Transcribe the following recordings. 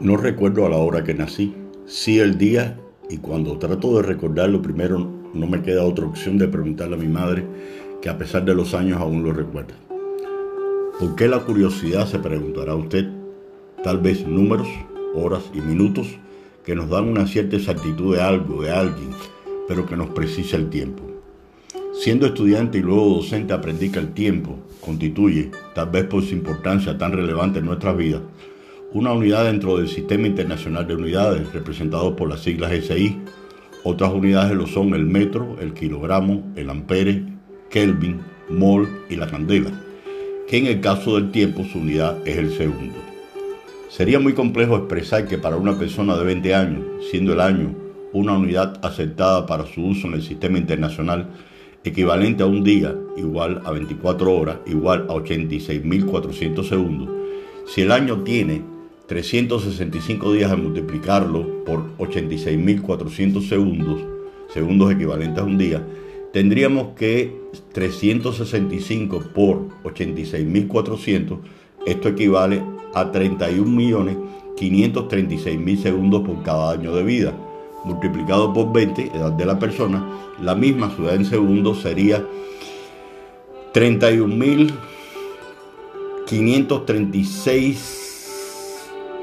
No recuerdo a la hora que nací, sí el día y cuando trato de recordarlo primero no me queda otra opción de preguntarle a mi madre que a pesar de los años aún lo recuerda. ¿Por qué la curiosidad se preguntará usted? Tal vez números, horas y minutos que nos dan una cierta exactitud de algo, de alguien, pero que nos precisa el tiempo. Siendo estudiante y luego docente aprendí que el tiempo constituye, tal vez por su importancia tan relevante en nuestras vidas, una unidad dentro del Sistema Internacional de Unidades, representado por las siglas SI. Otras unidades lo son el metro, el kilogramo, el ampere, Kelvin, mol y la candela, que en el caso del tiempo su unidad es el segundo. Sería muy complejo expresar que para una persona de 20 años, siendo el año una unidad aceptada para su uso en el sistema internacional, equivalente a un día igual a 24 horas, igual a 86.400 segundos, si el año tiene 365 días al multiplicarlo por 86.400 segundos, segundos equivalentes a un día, tendríamos que 365 por 86.400, esto equivale a 31.536.000 segundos por cada año de vida. Multiplicado por 20, edad de la persona, la misma ciudad en segundos sería 31.536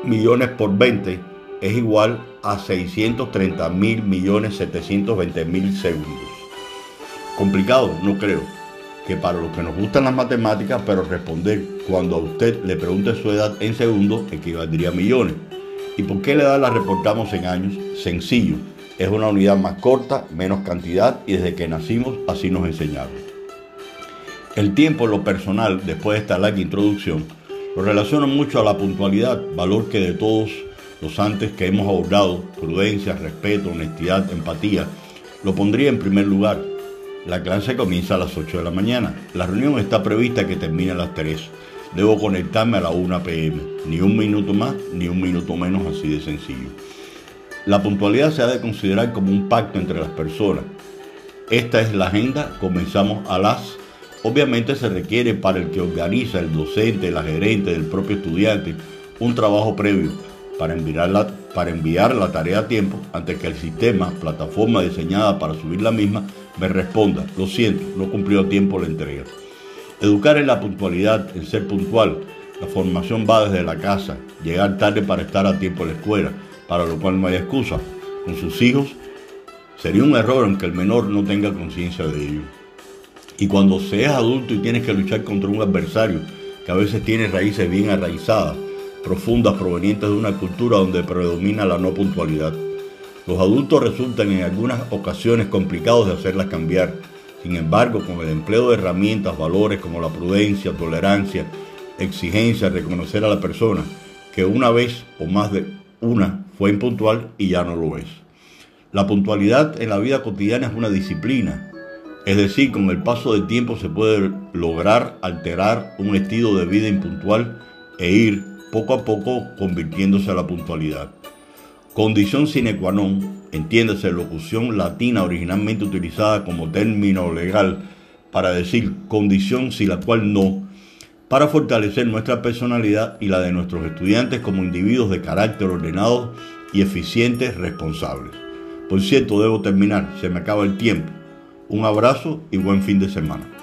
millones por 20 es igual a 630 mil millones 720 mil segundos. Complicado, no creo. Que para los que nos gustan las matemáticas, pero responder cuando a usted le pregunte su edad en segundos equivaldría a millones. ¿Y por qué la edad la reportamos en años? Sencillo. Es una unidad más corta, menos cantidad y desde que nacimos así nos enseñaron. El tiempo, lo personal, después de esta larga introducción, lo relaciono mucho a la puntualidad, valor que de todos los antes que hemos abordado, prudencia, respeto, honestidad, empatía, lo pondría en primer lugar. La clase comienza a las 8 de la mañana. La reunión está prevista que termine a las 3. Debo conectarme a las 1 pm. Ni un minuto más, ni un minuto menos, así de sencillo. La puntualidad se ha de considerar como un pacto entre las personas. Esta es la agenda. Comenzamos a las Obviamente se requiere para el que organiza, el docente, la gerente, del propio estudiante, un trabajo previo para enviar, la, para enviar la tarea a tiempo antes que el sistema, plataforma diseñada para subir la misma, me responda, lo siento, no cumplió a tiempo la entrega. Educar en la puntualidad, en ser puntual. La formación va desde la casa, llegar tarde para estar a tiempo en la escuela, para lo cual no hay excusa. Con sus hijos sería un error aunque el menor no tenga conciencia de ello. Y cuando seas adulto y tienes que luchar contra un adversario que a veces tiene raíces bien arraizadas, profundas, provenientes de una cultura donde predomina la no puntualidad. Los adultos resultan en algunas ocasiones complicados de hacerlas cambiar. Sin embargo, con el empleo de herramientas, valores como la prudencia, tolerancia, exigencia, reconocer a la persona que una vez o más de una fue impuntual y ya no lo es. La puntualidad en la vida cotidiana es una disciplina, es decir, con el paso del tiempo se puede lograr alterar un estilo de vida impuntual e ir poco a poco convirtiéndose a la puntualidad. Condición sine qua non, entiéndase locución latina originalmente utilizada como término legal para decir condición sin la cual no, para fortalecer nuestra personalidad y la de nuestros estudiantes como individuos de carácter ordenado y eficientes responsables. Por cierto, debo terminar, se me acaba el tiempo. Un abrazo y buen fin de semana.